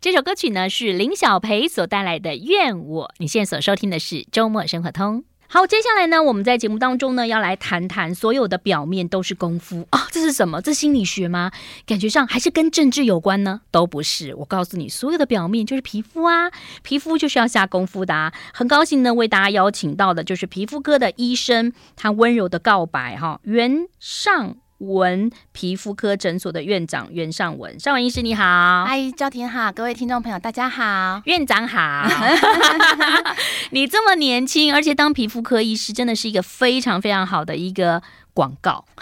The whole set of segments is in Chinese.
这首歌曲呢是林晓培所带来的《愿我》，你现在所收听的是周末生活通。好，接下来呢，我们在节目当中呢，要来谈谈所有的表面都是功夫啊，这是什么？这心理学吗？感觉上还是跟政治有关呢？都不是。我告诉你，所有的表面就是皮肤啊，皮肤就是要下功夫的啊。很高兴呢，为大家邀请到的就是皮肤科的医生，他温柔的告白哈，袁尚文皮肤科诊所的院长袁尚文，尚文医师你好，嗨，赵婷好，各位听众朋友大家好，院长好，你这么年轻，而且当皮肤科医师真的是一个非常非常好的一个广告。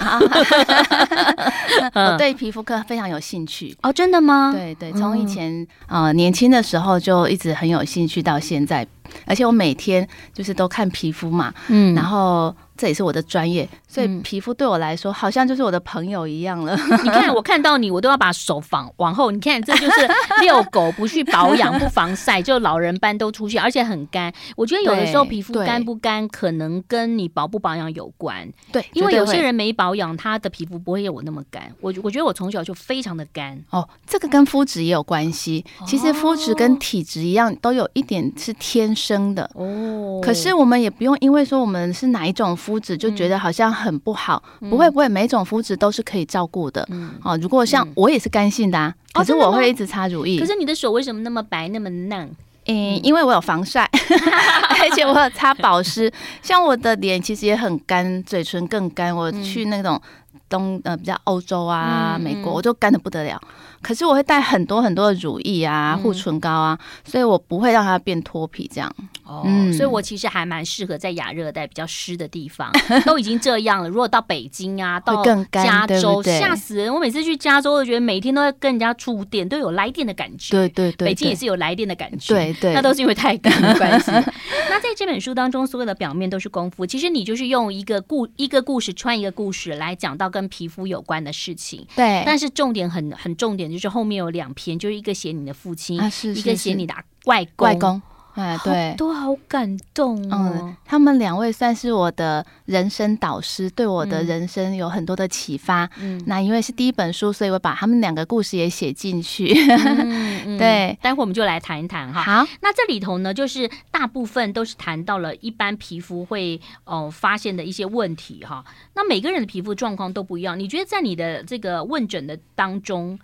我对皮肤科非常有兴趣哦，真的吗？对对，从以前、嗯、呃年轻的时候就一直很有兴趣到现在，而且我每天就是都看皮肤嘛，嗯，然后。这也是我的专业，所以皮肤对我来说好像就是我的朋友一样了。你看，我看到你，我都要把手放往后。你看，这就是 遛狗不去保养、不防晒，就老人斑都出现，而且很干。我觉得有的时候皮肤干不干，可能跟你保不保养有关。对，因为有些人没保养，他的皮肤不会有我那么干。我我觉得我从小就非常的干。哦，这个跟肤质也有关系。其实肤质跟体质一样，都有一点是天生的。哦。可是我们也不用因为说我们是哪一种。肤质就觉得好像很不好，嗯、不会不会，每种肤质都是可以照顾的。嗯，哦，如果像我也是干性的啊，嗯、可是我会一直擦乳液。可是你的手为什么那么白那么嫩？嗯，因为我有防晒，而且我有擦保湿。像我的脸其实也很干，嘴唇更干。我去那种东呃比较欧洲啊、美国，我就干的不得了。可是我会带很多很多的乳液啊、护唇膏啊，所以我不会让它变脱皮这样。哦，所以我其实还蛮适合在亚热带比较湿的地方，都已经这样了。如果到北京啊，到加州，吓死人！我每次去加州，我觉得每天都在跟人家触电，都有来电的感觉。对对对，北京也是有来电的感觉。对对，那都是因为太干的关系。那在这本书当中，所有的表面都是功夫。其实你就是用一个故一个故事穿一个故事来讲到跟皮肤有关的事情。对，但是重点很很重点就是后面有两篇，就是一个写你的父亲，一个写你的外公。外公。哎，对，都好感动哦。嗯，他们两位算是我的人生导师，对我的人生有很多的启发。嗯，那因为是第一本书，所以我把他们两个故事也写进去。嗯嗯、对，待会我们就来谈一谈哈。好，那这里头呢，就是大部分都是谈到了一般皮肤会哦发现的一些问题哈。那每个人的皮肤状况都不一样，你觉得在你的这个问诊的当中，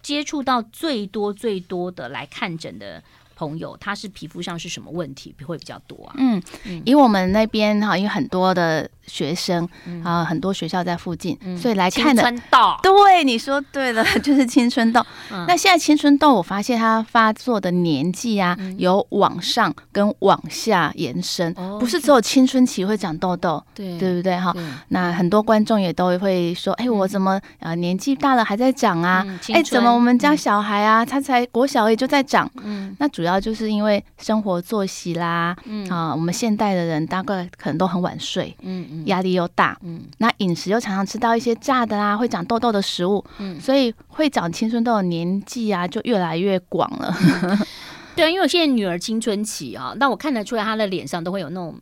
接触到最多最多的来看诊的？朋友，他是皮肤上是什么问题会比较多啊？嗯，因为我们那边哈，因为很多的学生啊，很多学校在附近，所以来看的。青春痘，对，你说对了，就是青春痘。那现在青春痘，我发现它发作的年纪啊，有往上跟往下延伸，不是只有青春期会长痘痘，对对不对哈？那很多观众也都会说，哎，我怎么啊年纪大了还在长啊？哎，怎么我们家小孩啊，他才国小也就在长？嗯，那主要。主要就是因为生活作息啦，嗯。啊，我们现代的人大概可能都很晚睡，嗯嗯，压力又大，嗯，那饮食又常常吃到一些炸的啦，会长痘痘的食物，嗯，所以会长青春痘的年纪啊就越来越广了。对，因为我现在女儿青春期啊，那我看得出来她的脸上都会有那种。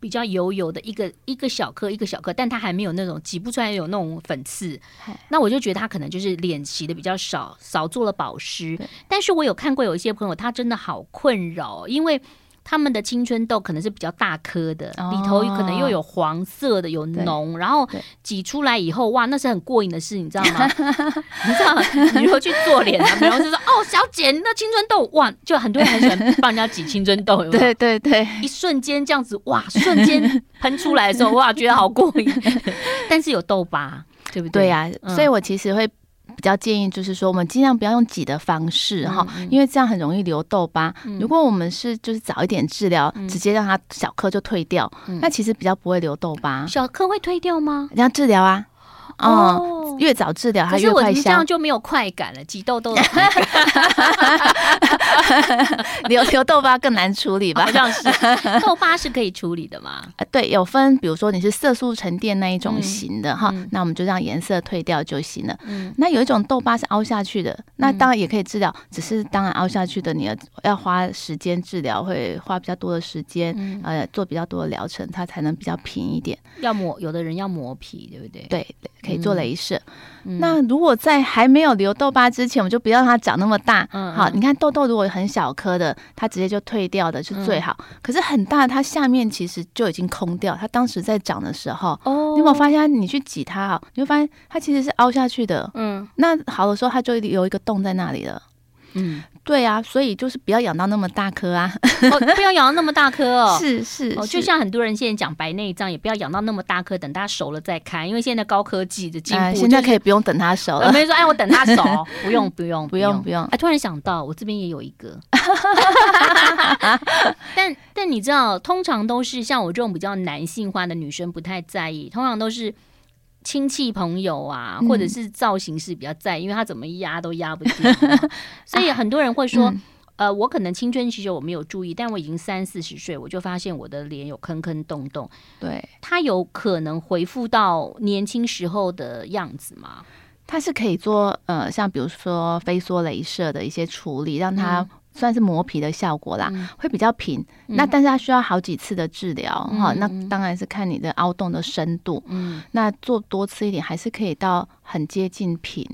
比较油油的一个一个小颗一个小颗，但它还没有那种挤不出来有那种粉刺，那我就觉得它可能就是脸洗的比较少，少做了保湿。但是我有看过有一些朋友，他真的好困扰，因为。他们的青春痘可能是比较大颗的，哦、里头可能又有黄色的，有脓，然后挤出来以后，哇，那是很过瘾的事，你知道吗？你知道，你如果去做脸啊，然后就说哦，小姐，你那青春痘，哇，就很多人很喜欢帮人家挤青春痘，有有？对对对，一瞬间这样子，哇，瞬间喷出来的时候，哇，觉得好过瘾。但是有痘疤，对不对？对呀、啊，嗯、所以我其实会。比较建议就是说，我们尽量不要用挤的方式哈，嗯嗯、因为这样很容易留痘疤。嗯、如果我们是就是早一点治疗，嗯、直接让它小颗就退掉，嗯、那其实比较不会留痘疤。小颗会退掉吗？要治疗啊。哦，越早治疗它越快消。这样就没有快感了，挤痘痘。留留痘疤更难处理吧？好像是，痘疤是可以处理的嘛？啊，对，有分，比如说你是色素沉淀那一种型的哈，那我们就让颜色退掉就行了。嗯，那有一种痘疤是凹下去的，那当然也可以治疗，只是当然凹下去的你要要花时间治疗，会花比较多的时间，呃，做比较多的疗程，它才能比较平一点。要磨，有的人要磨皮，对不对？对，可以做镭射。那如果在还没有留痘疤之前，我们就不要让它长那么大。嗯，好，你看痘痘如果很小颗的，它直接就退掉的是最好。可是很大，它下面其实就已经空掉。它当时在长的时候，哦，你有没有发现你去挤它哈，你会发现它其实是凹下去的。嗯，那好的时候它就有一个洞在那里了。嗯。对啊，所以就是不要养到那么大颗啊！哦，不要养到那么大颗哦。是是哦，就像很多人现在讲白内障，也不要养到那么大颗，等它熟了再开，因为现在高科技的进步，现在可以不用等它熟了。没说哎，我等它熟，不用不用不用不用。哎，突然想到，我这边也有一个，但但你知道，通常都是像我这种比较男性化的女生不太在意，通常都是。亲戚朋友啊，或者是造型师比较在因为他怎么压都压不住，所以很多人会说，啊嗯、呃，我可能青春期时我没有注意，但我已经三四十岁，我就发现我的脸有坑坑洞洞。对，他有可能恢复到年轻时候的样子吗？他是可以做呃，像比如说飞梭镭射的一些处理，让他。算是磨皮的效果啦，嗯、会比较平。嗯、那但是它需要好几次的治疗哈。嗯、那当然是看你的凹洞的深度。嗯，那做多吃一点还是可以到很接近平。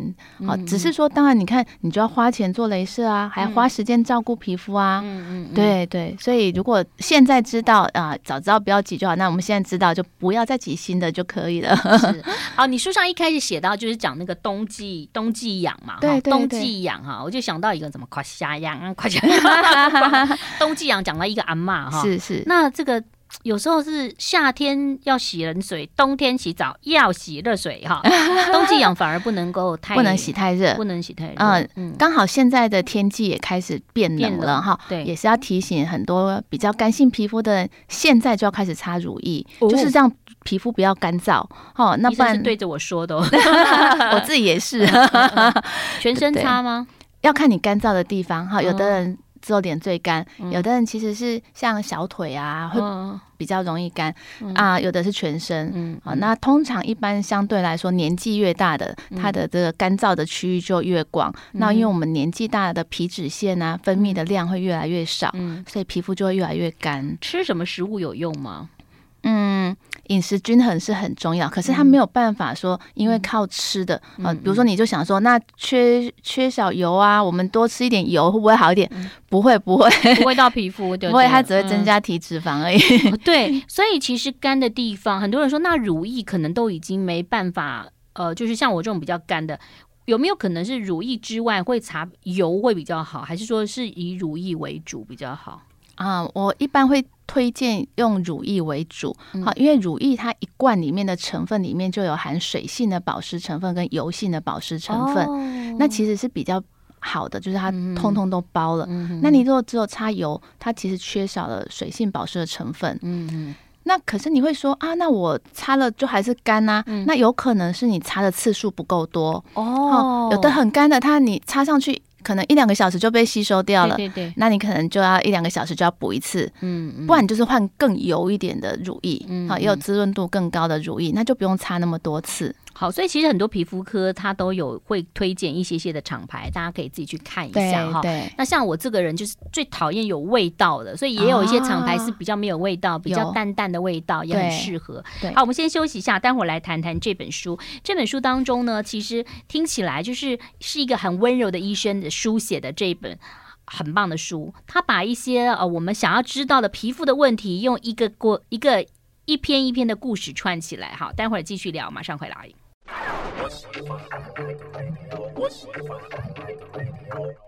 好、嗯，只是说当然你看你就要花钱做镭射啊，还要花时间照顾皮肤啊。嗯嗯，对对。所以如果现在知道啊，早知道不要挤就好。那我们现在知道就不要再挤新的就可以了。是。好，你书上一开始写到就是讲那个冬季冬季痒嘛，对，对对。冬季痒哈，我就想到一个怎么夸瞎痒 冬季痒讲了一个阿嬷哈，是是。那这个有时候是夏天要洗冷水，冬天洗澡要洗热水哈。冬季养反而不能够太不能洗太热，不能洗太热。嗯，刚好现在的天气也开始变冷了哈，对，也是要提醒很多比较干性皮肤的人，现在就要开始擦乳液，就是让皮肤不要干燥。哦，那不然对着我说的，我自己也是，全身擦吗？要看你干燥的地方哈，有的人只有脸最干，嗯、有的人其实是像小腿啊，嗯、会比较容易干、嗯、啊，有的是全身。嗯，好，那通常一般相对来说，年纪越大的，它的这个干燥的区域就越广。嗯、那因为我们年纪大的皮脂腺啊，分泌的量会越来越少，嗯、所以皮肤就会越来越干。吃什么食物有用吗？嗯，饮食均衡是很重要，可是他没有办法说，因为靠吃的啊，嗯、比如说你就想说，那缺缺少油啊，我们多吃一点油会不会好一点？嗯、不会，不会，不会到皮肤，对，不会，它只会增加体脂肪而已。嗯、对，所以其实干的地方，很多人说，那乳液可能都已经没办法，呃，就是像我这种比较干的，有没有可能是乳液之外会擦油会比较好，还是说是以乳液为主比较好？啊，我一般会。推荐用乳液为主，好，因为乳液它一罐里面的成分里面就有含水性的保湿成分跟油性的保湿成分，哦、那其实是比较好的，就是它通通都包了。那你如果只有擦油，它其实缺少了水性保湿的成分。嗯哼那可是你会说啊，那我擦了就还是干呐？嗯、那有可能是你擦的次数不够多哦。有的很干的，它你擦上去。可能一两个小时就被吸收掉了，对对对，那你可能就要一两个小时就要补一次，嗯，嗯，不然就是换更油一点的乳液，嗯，好，也有滋润度更高的乳液，那就不用擦那么多次。好，所以其实很多皮肤科它都有会推荐一些些的厂牌，大家可以自己去看一下哈。对，那像我这个人就是最讨厌有味道的，所以也有一些厂牌是比较没有味道，比较淡淡的味道，也很适合。对，好，我们先休息一下，待会儿来谈谈这本书。这本书当中呢，其实听起来就是是一个很温柔的医生的书写的这一本很棒的书。他把一些呃我们想要知道的皮肤的问题，用一个过一个一篇一篇的故事串起来。好，待会儿继续聊，马上回来。欢欢。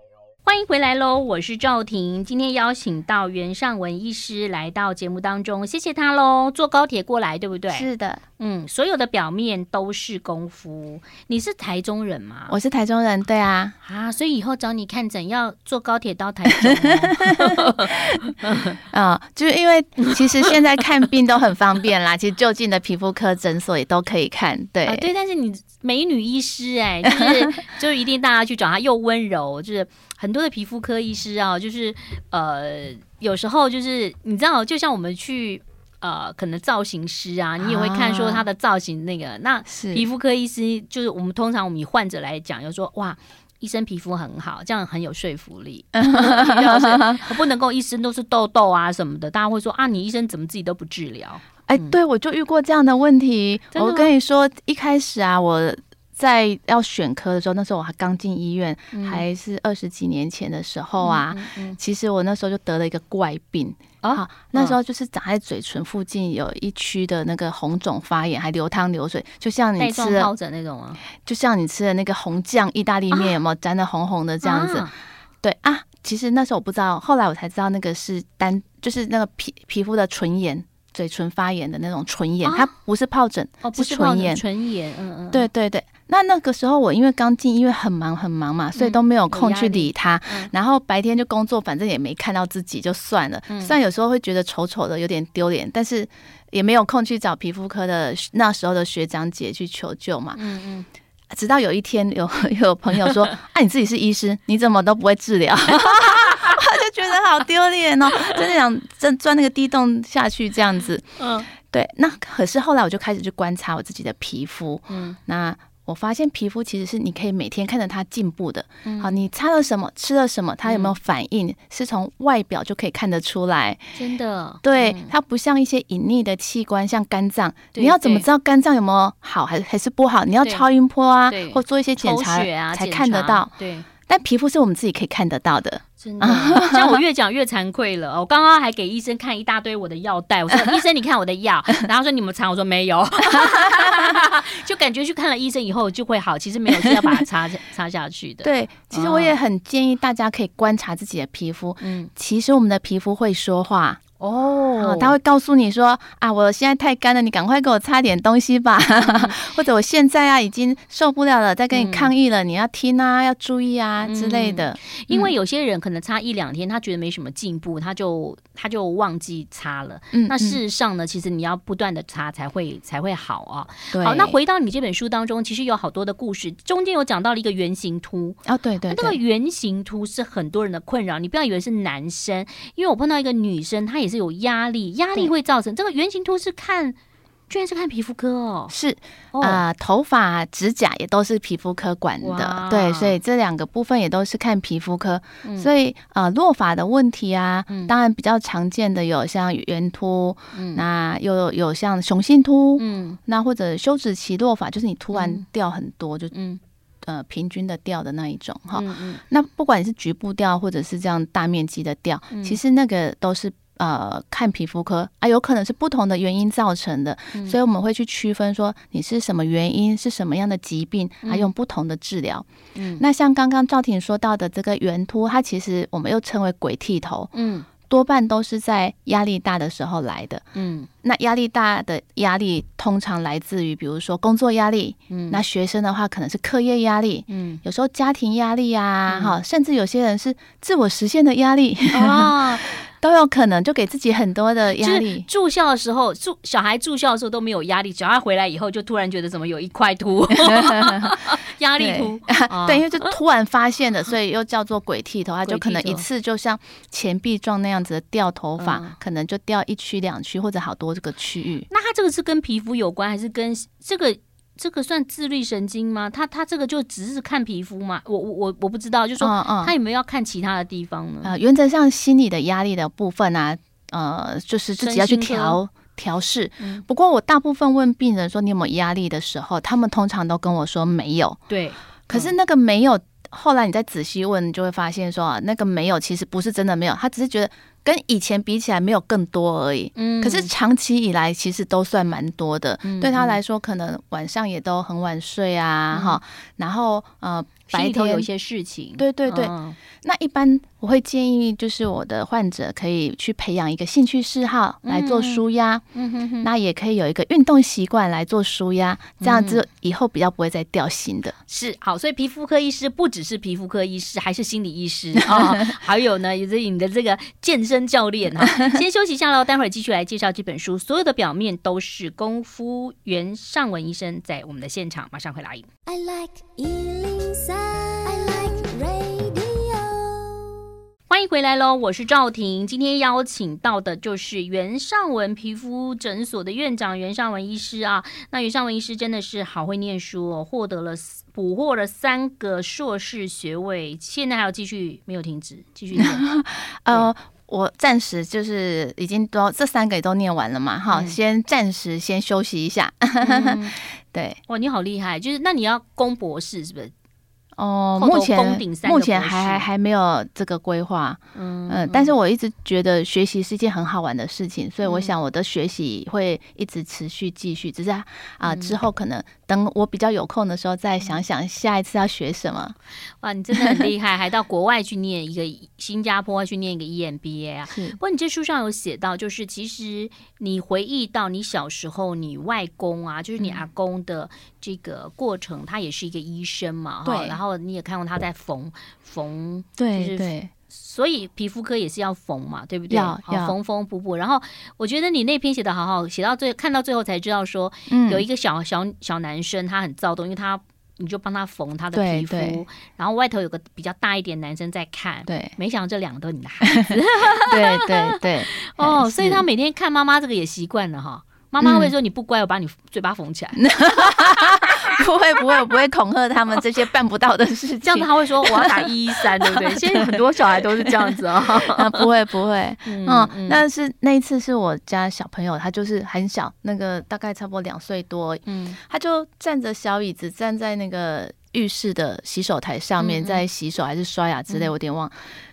迎回来喽！我是赵婷，今天邀请到袁尚文医师来到节目当中，谢谢他喽。坐高铁过来，对不对？是的，嗯，所有的表面都是功夫。你是台中人吗？我是台中人，对啊，啊，所以以后找你看诊要坐高铁到台中哦。啊、嗯，就是因为其实现在看病都很方便啦，其实就近的皮肤科诊所也都可以看，对、啊、对。但是你美女医师哎、欸，就是就一定大家去找她，又温柔，就是。很多的皮肤科医师啊，就是呃，有时候就是你知道，就像我们去呃，可能造型师啊，你也会看说他的造型那个。啊、那皮肤科医师就是我们通常我们以患者来讲，就说哇，医生皮肤很好，这样很有说服力。我 不能够一身都是痘痘啊什么的，大家会说啊，你医生怎么自己都不治疗？哎，对，我就遇过这样的问题。我跟你说，一开始啊，我。在要选科的时候，那时候我还刚进医院，嗯、还是二十几年前的时候啊。嗯嗯嗯、其实我那时候就得了一个怪病啊，好那时候就是长在嘴唇附近有一区的那个红肿发炎，还流汤流水，就像你吃的那种啊，就像你吃的那个红酱意大利面，有没有沾的红红的这样子？啊对啊，其实那时候我不知道，后来我才知道那个是单，就是那个皮皮肤的唇炎。嘴唇发炎的那种唇炎，它不是疱疹，哦，不是唇炎，唇炎，嗯嗯，对对对。那那个时候我因为刚进医院，很忙很忙嘛，所以都没有空去理它。然后白天就工作，反正也没看到自己，就算了。虽然有时候会觉得丑丑的，有点丢脸，但是也没有空去找皮肤科的那时候的学长姐去求救嘛。嗯嗯。直到有一天，有 有朋友说：“啊，你自己是医师，你怎么都不会治疗？” 觉得好丢脸哦，真的想钻钻那个地洞下去这样子。嗯，对。那可是后来我就开始去观察我自己的皮肤。嗯，那我发现皮肤其实是你可以每天看着它进步的。嗯，好，你擦了什么，吃了什么，它有没有反应，是从外表就可以看得出来。真的，对，它不像一些隐匿的器官，像肝脏，你要怎么知道肝脏有没有好还还是不好？你要超音波啊，或做一些检查才看得到。对。但皮肤是我们自己可以看得到的，真的。像我越讲越惭愧了。我刚刚还给医生看一大堆我的药袋，我说 医生你看我的药，然后说你们擦，我说没有，就感觉去看了医生以后就会好，其实没有，是要把它擦擦下去的。对，其实我也很建议大家可以观察自己的皮肤，嗯，其实我们的皮肤会说话。哦，他会告诉你说啊，我现在太干了，你赶快给我擦点东西吧，嗯、或者我现在啊已经受不了了，在跟你抗议了，嗯、你要听啊，要注意啊、嗯、之类的。因为有些人可能擦一两天，他觉得没什么进步，他就他就忘记擦了。嗯，那事实上呢，其实你要不断的擦才会才会好啊。对。好，那回到你这本书当中，其实有好多的故事，中间有讲到了一个圆形秃啊，对对，对，那个圆形秃是很多人的困扰，你不要以为是男生，因为我碰到一个女生，她也。是有压力，压力会造成这个圆形秃是看，居然是看皮肤科哦，是啊、呃，头发、指甲也都是皮肤科管的，对，所以这两个部分也都是看皮肤科，嗯、所以呃，落发的问题啊，嗯、当然比较常见的有像圆秃，嗯、那又有，有像雄性秃，嗯，那或者休止期落发，就是你突然掉很多，嗯、就嗯。呃平均的掉的那一种哈，嗯嗯、那不管你是局部掉或者是这样大面积的掉，嗯、其实那个都是。呃，看皮肤科啊，有可能是不同的原因造成的，嗯、所以我们会去区分说你是什么原因，是什么样的疾病，还、嗯、用不同的治疗。嗯，那像刚刚赵婷说到的这个圆秃，它其实我们又称为鬼剃头，嗯，多半都是在压力大的时候来的。嗯，那压力大的压力通常来自于，比如说工作压力，嗯，那学生的话可能是课业压力，嗯，有时候家庭压力啊，哈、嗯，甚至有些人是自我实现的压力啊。哦都有可能，就给自己很多的压力。住校的时候，住小孩住校的时候都没有 压力，小孩回来以后就突然觉得怎么有一块秃，压力秃。对，因为就突然发现的，所以又叫做鬼剃头。他就可能一次就像钱币状那样子的掉头发，可能就掉一区两区或者好多这个区域。那他这个是跟皮肤有关，还是跟这个？这个算自律神经吗？他他这个就只是看皮肤嘛？我我我我不知道，就说他有没有要看其他的地方呢？呃，原则上心理的压力的部分啊，呃，就是自己要去调调试。嗯、不过我大部分问病人说你有没有压力的时候，他们通常都跟我说没有。对，可是那个没有，后来你再仔细问，就会发现说啊，那个没有其实不是真的没有，他只是觉得。跟以前比起来没有更多而已。嗯，可是长期以来其实都算蛮多的。嗯，对他来说，可能晚上也都很晚睡啊，哈、嗯，然后呃。白天有一些事情，对对对。嗯、那一般我会建议，就是我的患者可以去培养一个兴趣嗜好来做舒压，嗯哼哼。那也可以有一个运动习惯来做舒压，这样子以后比较不会再掉心的。是好，所以皮肤科医师不只是皮肤科医师，还是心理医师啊、哦，还有呢，也是你的这个健身教练啊。先休息一下喽，待会儿继续来介绍这本书。所有的表面都是功夫，袁尚文医生在我们的现场，马上回来。I like 欢迎回来喽，我是赵婷。今天邀请到的就是袁尚文皮肤诊所的院长袁尚文医师啊。那袁尚文医师真的是好会念书哦，获得了捕获了三个硕士学位，现在还要继续没有停止，继续念。呃，我暂时就是已经都这三个也都念完了嘛，哈、嗯，先暂时先休息一下。嗯、对，哇，你好厉害，就是那你要攻博士是不是？哦，目前目前还还还没有这个规划，嗯嗯，但是我一直觉得学习是一件很好玩的事情，所以我想我的学习会一直持续继续，只是啊、呃、之后可能等我比较有空的时候再想想下一次要学什么。哇，你真的很厉害，还到国外去念一个新加坡去念一个 EMBA 啊！不过你这书上有写到，就是其实你回忆到你小时候，你外公啊，就是你阿公的这个过程，他也是一个医生嘛，哈，然后。你也看过他在缝缝，对，就是对，所以皮肤科也是要缝嘛，对不对？要要缝缝补补。然后我觉得你那篇写的好好，写到最看到最后才知道说，嗯，有一个小小小男生他很躁动，因为他你就帮他缝他的皮肤，然后外头有个比较大一点男生在看，对，没想到这两个都是你的孩子，对 对对，哦，所以他每天看妈妈这个也习惯了哈。妈妈会说你不乖，我把你嘴巴缝起来。不 会不会，我不会恐吓他们这些办不到的事情。这样子他会说我要打一一三，对不对？现在很多小孩都是这样子哦。不会不会，嗯，但是那一次是我家小朋友，他就是很小，那个大概差不多两岁多，嗯，他就站着小椅子站在那个浴室的洗手台上面，在洗手还是刷牙之类，我有点忘。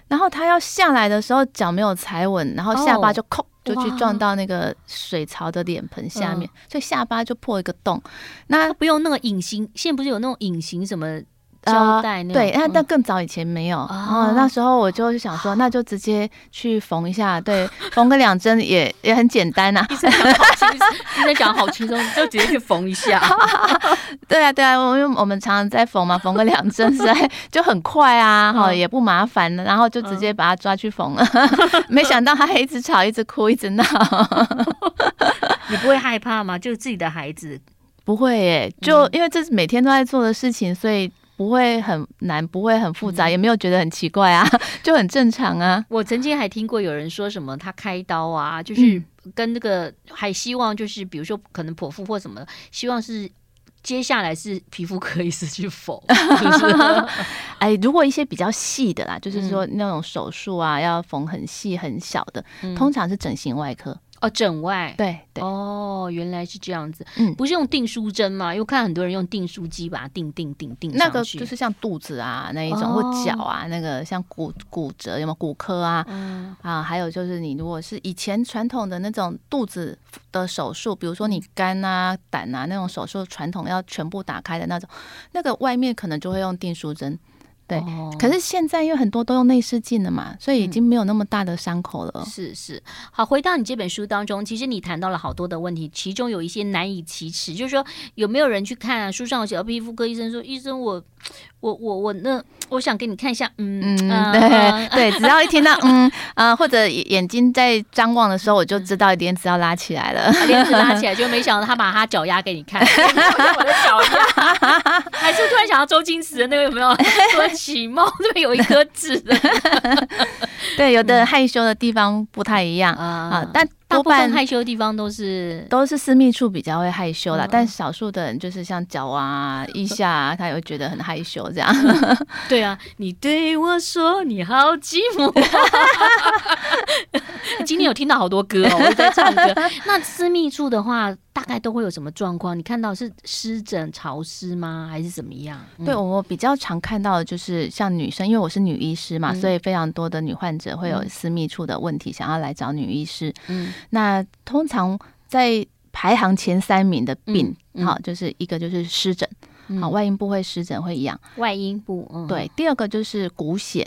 然后他要下来的时候脚没有踩稳，然后下巴就扣。就去撞到那个水槽的脸盆下面，所以下巴就破一个洞。那不用那个隐形，现在不是有那种隐形什么？胶带对，那但更早以前没有啊、哦。那时候我就想说，那就直接去缝一下，对，缝个两针也也很简单呐、啊。医生讲好轻松，医生讲好轻松，就直接去缝一下。对啊，对啊，因为我们常常在缝嘛，缝个两针，实在就很快啊，哈、嗯，也不麻烦，然后就直接把他抓去缝了。嗯、没想到他还一直吵，一直哭，一直闹。你不会害怕吗？就是自己的孩子，不会耶，就因为这是每天都在做的事情，所以。不会很难，不会很复杂，也没有觉得很奇怪啊，就很正常啊。我曾经还听过有人说什么，他开刀啊，就是跟那个还希望就是，比如说可能剖腹或什么，希望是接下来是皮肤科医师去缝。哎，如果一些比较细的啦，就是说那种手术啊，要缝很细很小的，通常是整形外科。哦，整外对对哦，原来是这样子，嗯，不是用订书针吗？因为看很多人用订书机把它订订订订那个就是像肚子啊那一种，或脚啊那个像骨骨折有没有骨科啊？嗯啊，还有就是你如果是以前传统的那种肚子的手术，比如说你肝啊胆啊那种手术，传统要全部打开的那种，那个外面可能就会用订书针。对，可是现在因为很多都用内视镜了嘛，所以已经没有那么大的伤口了。嗯、是是，好，回到你这本书当中，其实你谈到了好多的问题，其中有一些难以启齿，就是说有没有人去看啊？书上有写到皮肤科医生说，医生我。我我我那我想给你看一下，嗯嗯，对、呃、对，只要一听到嗯啊、呃，或者眼睛在张望的时候，我就知道帘子要拉起来了，帘子拉起 来，就没想到他把他脚丫给你看，我的脚丫，还是突然想到周星驰的那个有没有？说起猫这边有一颗痣的，对，有的害羞的地方不太一样啊、嗯，但。多半害羞的地方都是都是私密处比较会害羞啦，嗯、但少数的人就是像脚啊、腋下啊，他也会觉得很害羞这样。对啊，你对我说你好寂寞。今天天有听到好多歌哦，我在唱歌。那私密处的话，大概都会有什么状况？你看到是湿疹、潮湿吗？还是怎么样？对，我比较常看到的就是像女生，因为我是女医师嘛，嗯、所以非常多的女患者会有私密处的问题，想要来找女医师。嗯，那通常在排行前三名的病，好、嗯，就是一个就是湿疹，好、嗯，外阴部会湿疹会痒，外阴部，嗯，对，第二个就是股癬。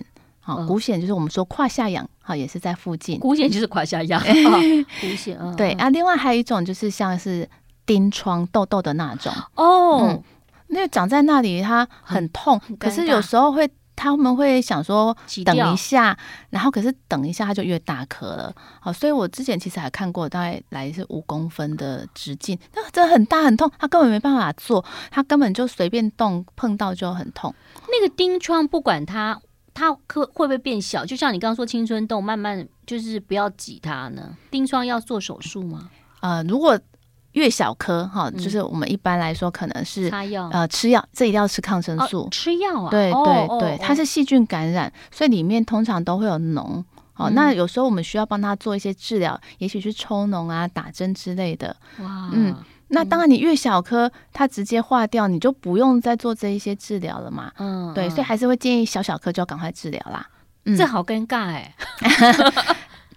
好，股癬就是我们说胯下痒，好，也是在附近。股癬就是胯下痒，股癬。嗯，对啊。另外还有一种就是像是钉疮痘痘的那种哦，嗯，因为长在那里它很痛，可是有时候会他们会想说等一下，然后可是等一下它就越大颗了。好，所以我之前其实还看过，大概来是五公分的直径，那真的很大很痛，他根本没办法做，他根本就随便动碰到就很痛。那个钉疮不管它。它可会不会变小？就像你刚刚说青春痘，慢慢就是不要挤它呢。丁疮要做手术吗？呃，如果越小颗哈，就是我们一般来说可能是擦药，呃，吃药，这一定要吃抗生素。哦、吃药啊？对对对，它是细菌感染，所以里面通常都会有脓。哦，那有时候我们需要帮他做一些治疗，也许是抽脓啊、打针之类的。哇，嗯。那当然，你越小颗，它直接化掉，你就不用再做这一些治疗了嘛。嗯，对，所以还是会建议小小颗就要赶快治疗啦。嗯，这好尴尬 哎。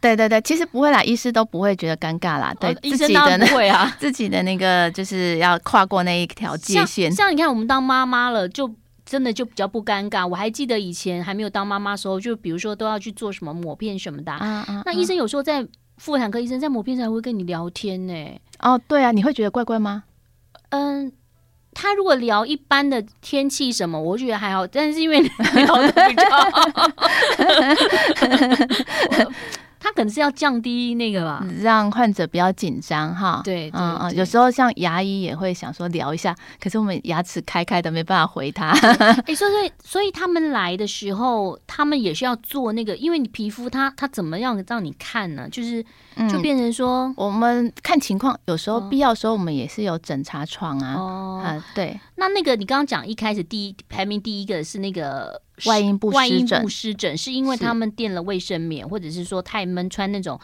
对对对，其实不会啦，医师都不会觉得尴尬啦。对，医生当然不会啊，自己的那个就是要跨过那一条界限。像，像你看，我们当妈妈了，就真的就比较不尴尬。我还记得以前还没有当妈妈的时候，就比如说都要去做什么抹片什么的。啊啊，那医生有时候在。妇产科医生在某片上会跟你聊天呢。哦，对啊，你会觉得怪怪吗？嗯，他如果聊一般的天气什么，我觉得还好。但是因为聊的比较 好。他可能是要降低那个吧，让患者比较紧张哈。对，嗯嗯，有时候像牙医也会想说聊一下，可是我们牙齿开开的，没办法回他。哎、欸，所以所以他们来的时候，他们也是要做那个，因为你皮肤它它怎么样让你看呢？就是就变成说，嗯、我们看情况，有时候必要的时候，我们也是有诊查床啊。哦，嗯、对。那那个你刚刚讲一开始第一排名第一个是那个。外阴部外阴部湿疹是因为他们垫了卫生棉，或者是说太闷，穿那种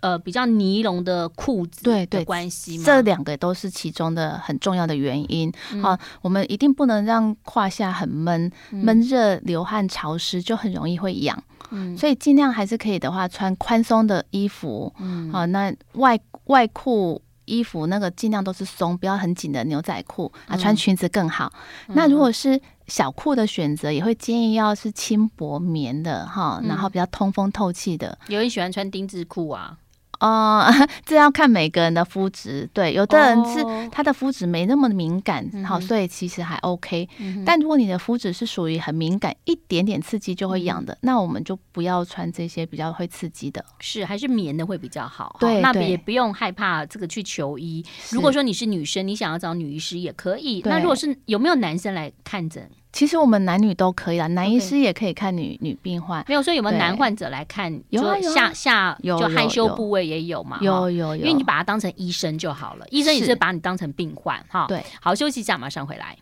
呃比较尼龙的裤子，对对关系吗？这两个都是其中的很重要的原因。好、嗯，我们一定不能让胯下很闷、闷热、流汗、潮湿，就很容易会痒。嗯，所以尽量还是可以的话，穿宽松的衣服。嗯，好，那外外裤。衣服那个尽量都是松，不要很紧的牛仔裤啊，穿裙子更好。嗯、那如果是小裤的选择，也会建议要是轻薄棉的哈，然后比较通风透气的。有人喜欢穿丁字裤啊。哦、呃，这要看每个人的肤质。对，有的人是他的肤质没那么敏感，好、哦，所以其实还 OK。嗯、但如果你的肤质是属于很敏感，一点点刺激就会痒的，嗯、那我们就不要穿这些比较会刺激的。是，还是棉的会比较好。对，那也不用害怕这个去求医。如果说你是女生，你想要找女医师也可以。那如果是有没有男生来看诊？其实我们男女都可以啊，男医师也可以看女.女病患。没有说有没有男患者来看？有啊，下下就害羞部位也有嘛。有有有，因为你把他当成医生就好了，医生也是把你当成病患哈。对，好，休息一下，马上回来。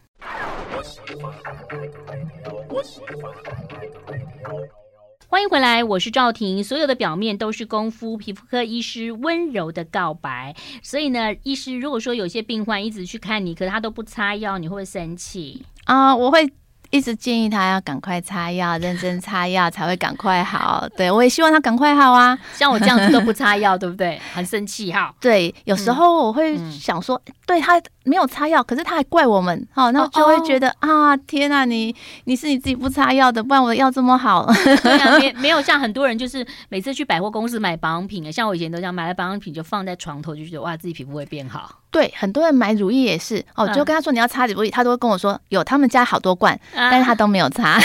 欢迎回来，我是赵婷。所有的表面都是功夫，皮肤科医师温柔的告白。所以呢，医师如果说有些病患一直去看你，可是他都不擦药，你会不会生气啊？我会。一直建议他要赶快擦药，认真擦药才会赶快好。对，我也希望他赶快好啊。像我这样子都不擦药，对不对？很生气哈。对，有时候我会想说，嗯、对他没有擦药，可是他还怪我们，好，那我就会觉得、哦哦、啊，天啊，你你是你自己不擦药的，不然我的药这么好。对啊，没没有像很多人就是每次去百货公司买保养品，像我以前都这样，买了保养品就放在床头，就觉得哇，自己皮肤会变好。对，很多人买乳液也是哦，就跟他说你要擦乳液，他都会跟我说有他们家好多罐，但是他都没有擦。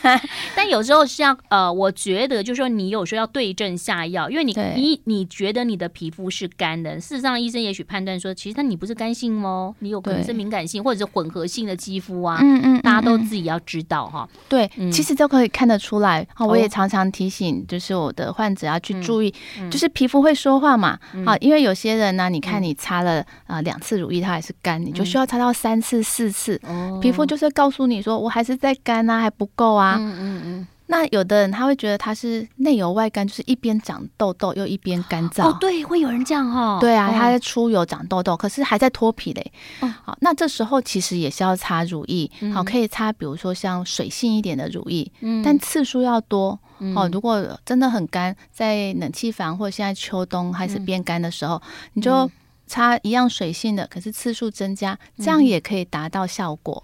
但有时候是要呃，我觉得就是说你有时候要对症下药，因为你你你觉得你的皮肤是干的，事实上医生也许判断说，其实他你不是干性哦，你有可能是敏感性或者是混合性的肌肤啊。嗯，嗯嗯，大家都自己要知道哈。对，嗯、其实都可以看得出来。我也常常提醒，就是我的患者要去注意，嗯、就是皮肤会说话嘛。好、嗯，因为有些人呢，你看你擦了。啊，两次乳液它还是干，你就需要擦到三次、四次，嗯、皮肤就是告诉你说我还是在干啊，还不够啊。嗯嗯嗯。那有的人他会觉得他是内油外干，就是一边长痘痘又一边干燥。哦，对，会有人这样哈、哦。对啊，他在出油长痘痘，可是还在脱皮嘞。哦，好，那这时候其实也是要擦乳液，嗯、好，可以擦，比如说像水性一点的乳液，嗯，但次数要多。嗯、哦，如果真的很干，在冷气房或者现在秋冬开始变干的时候，嗯、你就擦一样水性的，可是次数增加，这样也可以达到效果。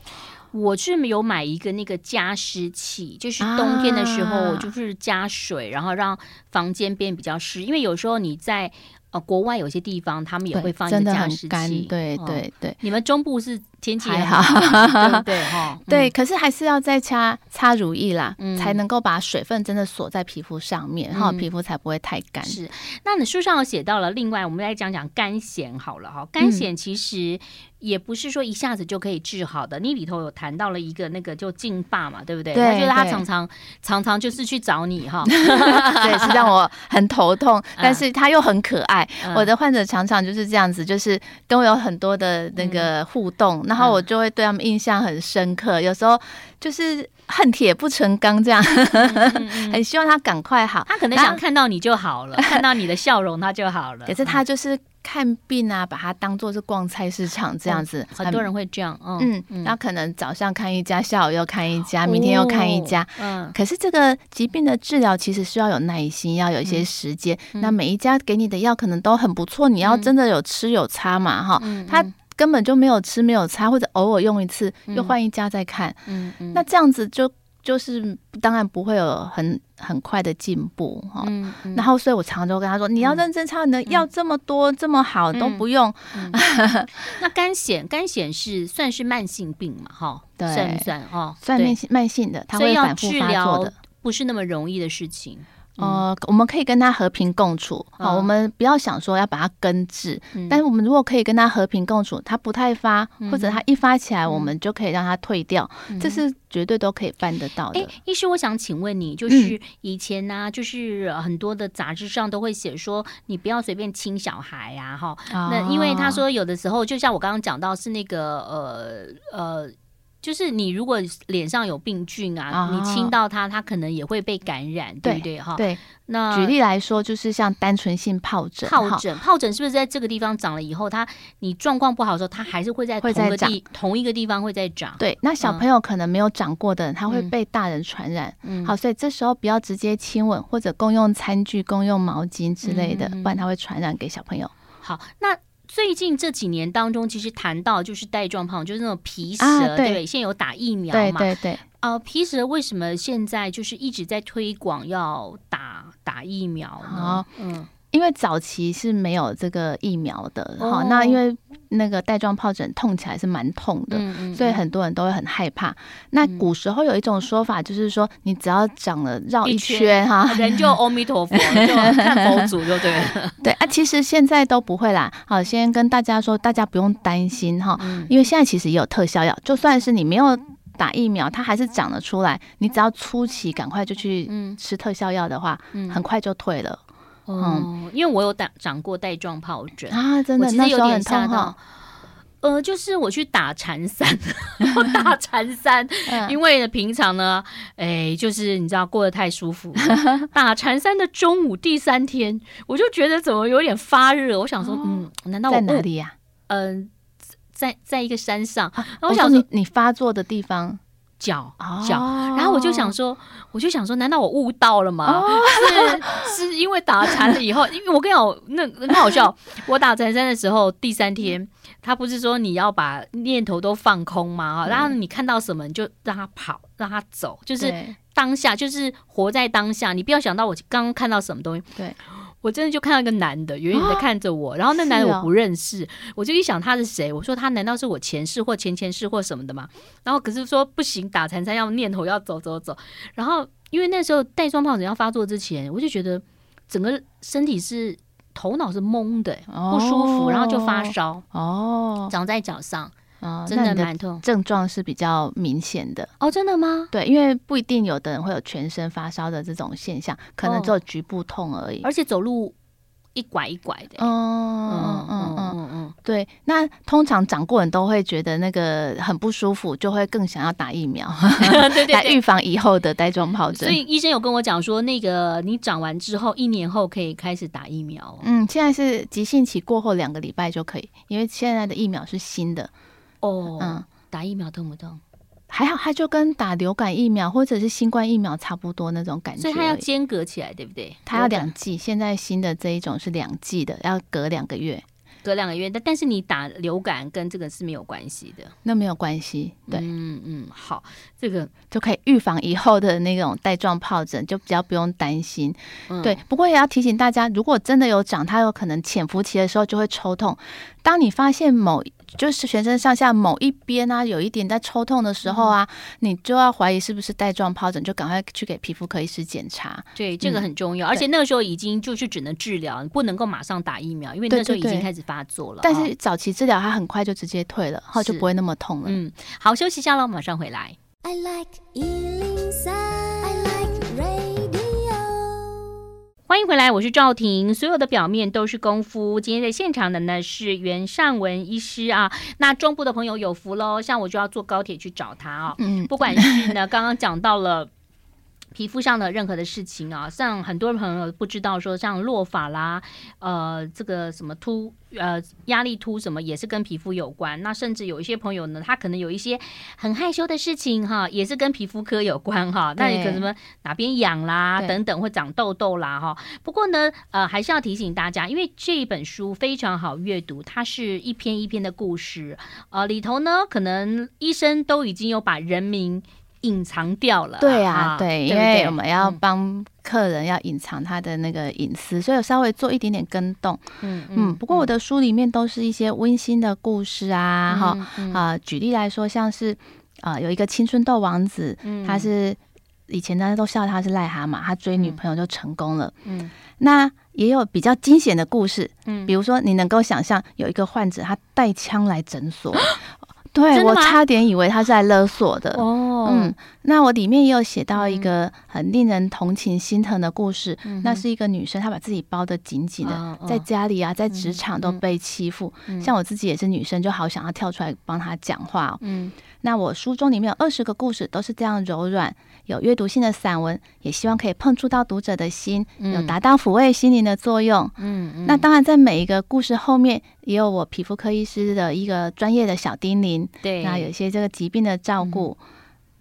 我是有买一个那个加湿器，就是冬天的时候，我就是加水，啊、然后让房间变比较湿，因为有时候你在。呃，国外有些地方他们也会放一个加湿器，对对对。你们中部是天气还好，对不对？哈，对。可是还是要再擦擦乳液啦，才能够把水分真的锁在皮肤上面，哈，皮肤才不会太干。是。那你书上有写到了，另外我们来讲讲干癣好了哈。干癣其实也不是说一下子就可以治好的。你里头有谈到了一个那个就劲爸嘛，对不对？他觉得他常常常常就是去找你哈，对，是让我很头痛，但是他又很可爱。我的患者常常就是这样子，就是跟我有很多的那个互动，然后我就会对他们印象很深刻。有时候就是恨铁不成钢这样，很希望他赶快好。他可能想看到你就好了，看到你的笑容他就好了。可是他就是看病啊，把它当做是逛菜市场这样子，很多人会这样。嗯，那可能早上看一家，下午又看一家，明天又看一家。嗯，可是这个疾病的治疗其实需要有耐心，要有一些时间。那每一家给你的药可能都很不错，你要真的有吃有擦嘛，哈。他根本就没有吃没有擦，或者偶尔用一次又换一家再看。嗯嗯，那这样子就。就是当然不会有很很快的进步哈，嗯嗯、然后所以我常常都跟他说，嗯、你要认真擦，你的药这么多、嗯、这么好都不用。那干癣干癣是算是慢性病嘛？哈，对，算不算？哦，算慢性慢性的，它会反复发作的，不是那么容易的事情。呃，我们可以跟他和平共处，好，我们不要想说要把它根治，但是我们如果可以跟他和平共处，他不太发，或者他一发起来，我们就可以让他退掉，这是绝对都可以办得到的。哎，医师，我想请问你，就是以前呢，就是很多的杂志上都会写说，你不要随便亲小孩呀，哈，那因为他说有的时候，就像我刚刚讲到，是那个呃呃。就是你如果脸上有病菌啊，你亲到它，它可能也会被感染，对不对？哈，对。那举例来说，就是像单纯性疱疹，疱疹，疱疹是不是在这个地方长了以后，它你状况不好的时候，它还是会在同一个地同一个地方会在长？对。那小朋友可能没有长过的，他会被大人传染。嗯。好，所以这时候不要直接亲吻或者共用餐具、共用毛巾之类的，不然它会传染给小朋友。好，那。最近这几年当中，其实谈到就是带状疱，就是那种皮蛇，对，现在有打疫苗嘛？对对对。呃，皮蛇为什么现在就是一直在推广要打打疫苗呢？嗯。因为早期是没有这个疫苗的，好，那因为那个带状疱疹痛起来是蛮痛的，所以很多人都会很害怕。那古时候有一种说法，就是说你只要长了绕一圈哈，人就阿弥陀佛，就 看佛祖就对了。对啊，其实现在都不会啦。好，先跟大家说，大家不用担心哈，因为现在其实也有特效药，就算是你没有打疫苗，它还是长得出来。你只要初期赶快就去吃特效药的话，很快就退了。哦，因为我有打长过带状疱疹啊，真的，其实有点吓到。呃，就是我去打禅三，我打禅三，因为呢平常呢，哎，就是你知道过得太舒服，打禅三的中午第三天，我就觉得怎么有点发热，我想说，嗯，难道我在哪里呀？嗯，在在一个山上，我想说你发作的地方。脚脚，然后我就想说，我就想说，难道我悟到了吗？是是因为打禅了以后，因为我跟你讲，那很好笑。我打禅山的时候，第三天，他不是说你要把念头都放空吗？然后你看到什么，你就让他跑，让他走，就是当下，就是活在当下。你不要想到我刚刚看到什么东西。对。我真的就看到一个男的远远的看着我，然后那男的我不认识，我就一想他是谁？我说他难道是我前世或前前世或什么的吗？然后可是说不行，打残三要念头要走走走。然后因为那时候带状疱疹要发作之前，我就觉得整个身体是头脑是懵的，不舒服，然后就发烧哦，长在脚上。哦，真的蛮痛，症状是比较明显的哦，真的吗？对，因为不一定有的人会有全身发烧的这种现象，可能只有局部痛而已，而且走路一拐一拐的，哦嗯嗯嗯嗯嗯，对，那通常长过人都会觉得那个很不舒服，就会更想要打疫苗，对对对，来预防以后的带状疱疹。所以医生有跟我讲说，那个你长完之后一年后可以开始打疫苗。嗯，现在是急性期过后两个礼拜就可以，因为现在的疫苗是新的。哦，嗯，打疫苗痛不痛？还好，它就跟打流感疫苗或者是新冠疫苗差不多那种感觉，所以它要间隔起来，对不对？它要两剂，现在新的这一种是两剂的，要隔两个月，隔两个月。但但是你打流感跟这个是没有关系的，那没有关系。对，嗯嗯，好，这个就可以预防以后的那种带状疱疹，就比较不用担心。嗯、对，不过也要提醒大家，如果真的有长，它有可能潜伏期的时候就会抽痛。当你发现某就是全身上下某一边啊，有一点在抽痛的时候啊，嗯、你就要怀疑是不是带状疱疹，就赶快去给皮肤科医师检查。对，这个很重要。嗯、而且那个时候已经就是只能治疗，你不能够马上打疫苗，因为那时候已经开始发作了。对对对，但是早期治疗它很快就直接退了，然后就不会那么痛了。嗯，好，休息一下喽，马上回来。I like 欢迎回来，我是赵婷。所有的表面都是功夫。今天在现场的呢是袁尚文医师啊。那中部的朋友有福喽，像我就要坐高铁去找他啊。嗯，不管是呢，刚刚讲到了。皮肤上的任何的事情啊，像很多朋友不知道说，像落发啦，呃，这个什么秃，呃，压力秃什么，也是跟皮肤有关。那甚至有一些朋友呢，他可能有一些很害羞的事情哈，也是跟皮肤科有关哈。那你可能什么哪边痒啦，等等，会长痘痘啦哈。不过呢，呃，还是要提醒大家，因为这一本书非常好阅读，它是一篇一篇的故事，呃，里头呢，可能医生都已经有把人名。隐藏掉了，对啊，对，因为我们要帮客人要隐藏他的那个隐私，所以我稍微做一点点跟动，嗯嗯。不过我的书里面都是一些温馨的故事啊，哈啊，举例来说，像是啊有一个青春痘王子，他是以前大家都笑他是癞蛤蟆，他追女朋友就成功了，嗯。那也有比较惊险的故事，嗯，比如说你能够想象有一个患者他带枪来诊所。对，我差点以为他是在勒索的哦。嗯，那我里面也有写到一个很令人同情心疼的故事。嗯、那是一个女生，她把自己包得紧紧的，嗯、在家里啊，在职场都被欺负。嗯、像我自己也是女生，就好想要跳出来帮她讲话哦。嗯。那我书中里面有二十个故事，都是这样柔软、有阅读性的散文，也希望可以碰触到读者的心，有达到抚慰心灵的作用。嗯，嗯，那当然，在每一个故事后面，也有我皮肤科医师的一个专业的小叮咛。对，那有一些这个疾病的照顾。嗯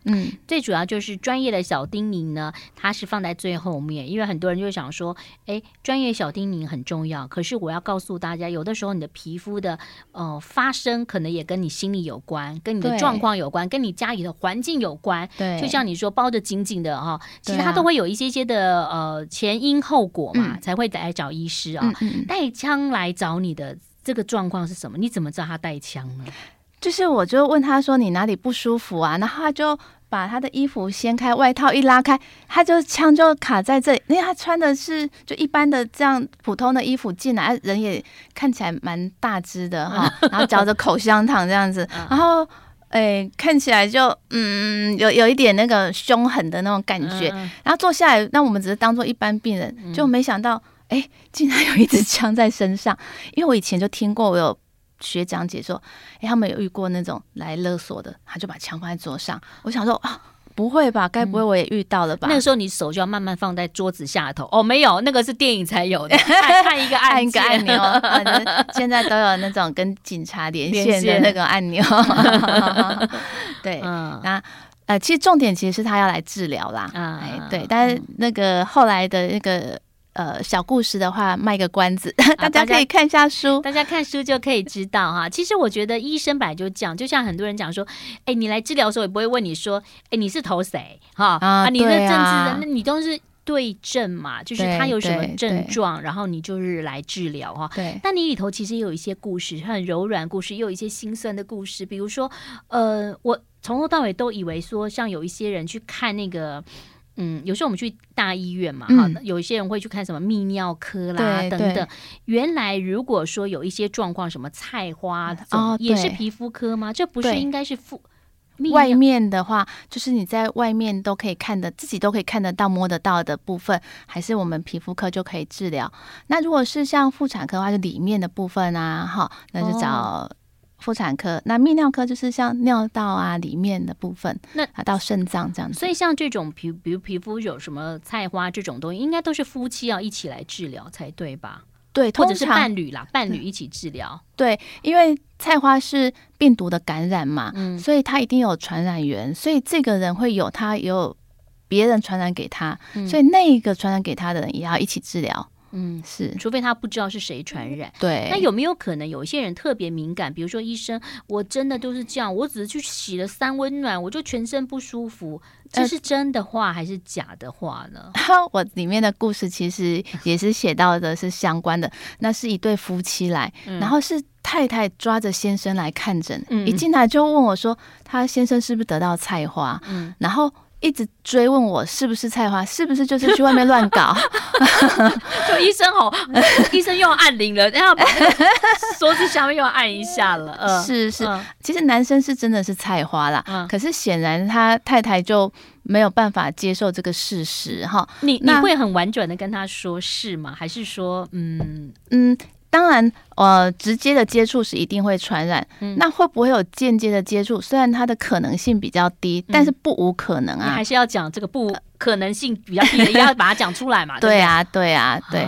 嗯，最主要就是专业的小叮咛呢，它是放在最后面，因为很多人就会想说，哎，专业小叮咛很重要，可是我要告诉大家，有的时候你的皮肤的呃发生，可能也跟你心理有关，跟你的状况有关，跟你家里的环境有关。对，就像你说包得紧紧的哈，其实它都会有一些些的呃前因后果嘛，嗯、才会来找医师啊。带枪来找你的这个状况是什么？你怎么知道他带枪呢？就是我就问他说，你哪里不舒服啊？然后他就把他的衣服掀开，外套一拉开，他就枪就卡在这里，因为他穿的是就一般的这样普通的衣服进来，人也看起来蛮大只的哈，然后嚼着口香糖这样子，然后诶、欸、看起来就嗯有有一点那个凶狠的那种感觉，然后坐下来，那我们只是当做一般病人，就没想到哎、欸、竟然有一支枪 在身上，因为我以前就听过我有。学长姐说：“哎，他们有遇过那种来勒索的，他就把枪放在桌上。我想说啊，不会吧？该不会我也遇到了吧？嗯、那个时候你手就要慢慢放在桌子下头。哦，没有，那个是电影才有的，按，按一个按一个按钮、啊。现在都有那种跟警察连线的那个按钮。对，嗯、那呃，其实重点其实是他要来治疗啦。嗯、哎，对，但是那个后来的那个。”呃，小故事的话，卖个关子，大家可以看一下书，大家看书就可以知道哈。其实我觉得医生本来就讲，就像很多人讲说，哎，你来治疗的时候也不会问你说，哎，你是投谁哈啊？你是政治的，那你都是对症嘛，就是他有什么症状，然后你就是来治疗哈。对，但你里头其实也有一些故事，很柔软故事，也有一些心酸的故事，比如说，呃，我从头到尾都以为说，像有一些人去看那个。嗯，有时候我们去大医院嘛，哈、嗯，有一些人会去看什么泌尿科啦等等。原来如果说有一些状况，什么菜花，哦，也是皮肤科吗？这不是应该是妇外面的话，就是你在外面都可以看的，自己都可以看得到、摸得到的部分，还是我们皮肤科就可以治疗。那如果是像妇产科的话，就里面的部分啊，哈，那就找妇产科。哦、那泌尿科就是像尿道啊里面的部分，那啊到肾脏这样子。所以像这种皮，比如皮肤有什么菜花这种东西，应该都是夫妻要一起来治疗才对吧？对，或者是伴侣啦，伴侣一起治疗。对，因为菜花是病毒的感染嘛，嗯，所以他一定有传染源，所以这个人会有他也有别人传染给他，嗯，所以那一个传染给他的人也要一起治疗。嗯，是，除非他不知道是谁传染。对，那有没有可能有一些人特别敏感？比如说医生，我真的都是这样，我只是去洗了三温暖，我就全身不舒服，这是真的话还是假的话呢？呃、我里面的故事其实也是写到的是相关的，那是一对夫妻来，嗯、然后是太太抓着先生来看诊，嗯、一进来就问我说，他先生是不是得到菜花？嗯，然后。一直追问我是不是菜花，是不是就是去外面乱搞？就医生吼，医生又按铃了，然后把桌子下面又按一下了。嗯，是是，其实男生是真的是菜花啦，嗯，可是显然他太太就没有办法接受这个事实哈。你你会很婉转的跟他说是吗？还是说嗯嗯？当然，呃，直接的接触是一定会传染。嗯，那会不会有间接的接触？虽然它的可能性比较低，但是不无可能啊。还是要讲这个不。可能性比较低，也要把它讲出来嘛。对啊，对啊，对。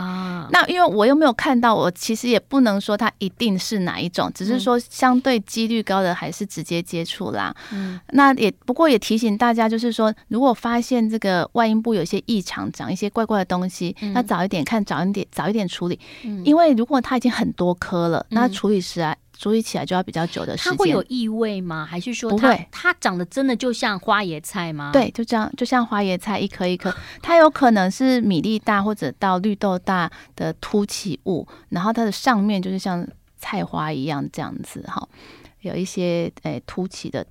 那因为我又没有看到，我其实也不能说它一定是哪一种，只是说相对几率高的还是直接接触啦。嗯，那也不过也提醒大家，就是说，如果发现这个外阴部有些异常，长一些怪怪的东西，那早一点看，早一点，早一点处理。嗯，因为如果它已经很多颗了，那处理时啊。处理起来就要比较久的时间。它会有异味吗？还是说它不？它长得真的就像花椰菜吗？对，就这样，就像花椰菜一颗一颗。它有可能是米粒大或者到绿豆大的凸起物，然后它的上面就是像菜花一样这样子哈，有一些诶凸起的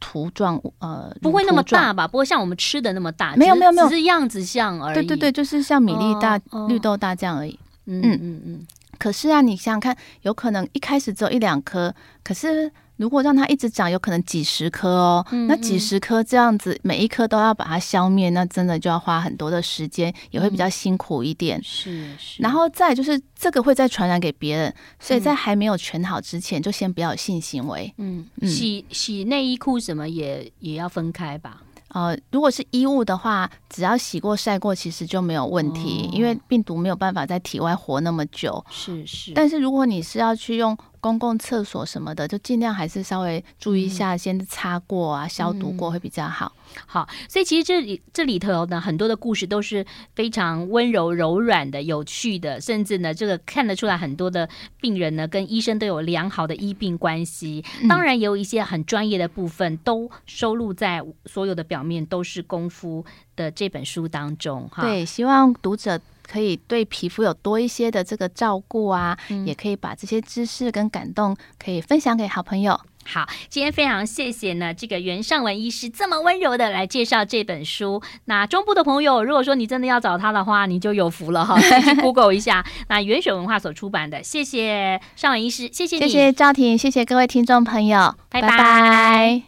图状呃，不会那么大吧？不会像我们吃的那么大？没有没有没有，只是样子像而已。对对对，就是像米粒大、哦、绿豆大这样而已。嗯嗯嗯。嗯可是啊，你想想看，有可能一开始只有一两颗，可是如果让它一直长，有可能几十颗哦。嗯嗯，那几十颗这样子，每一颗都要把它消灭，那真的就要花很多的时间，也会比较辛苦一点。是、嗯、是。然后再就是这个会再传染给别人，所以在还没有全好之前，就先不要有性行为。嗯，嗯洗洗内衣裤什么也也要分开吧。呃，如果是衣物的话，只要洗过晒过，其实就没有问题，哦、因为病毒没有办法在体外活那么久。是是。但是如果你是要去用公共厕所什么的，就尽量还是稍微注意一下，嗯、先擦过啊，消毒过会比较好。好，所以其实这里这里头呢，很多的故事都是非常温柔柔软的、有趣的，甚至呢，这个看得出来很多的病人呢，跟医生都有良好的医病关系。当然，也有一些很专业的部分，都收录在所有的表面都是功夫的这本书当中。哈，对，希望读者可以对皮肤有多一些的这个照顾啊，嗯、也可以把这些知识跟感动可以分享给好朋友。好，今天非常谢谢呢，这个袁尚文医师这么温柔的来介绍这本书。那中部的朋友，如果说你真的要找他的话，你就有福了哈，去 Google 一下。那原水文化所出版的，谢谢尚文医师，谢谢你，谢谢赵婷，谢谢各位听众朋友，拜拜。拜拜。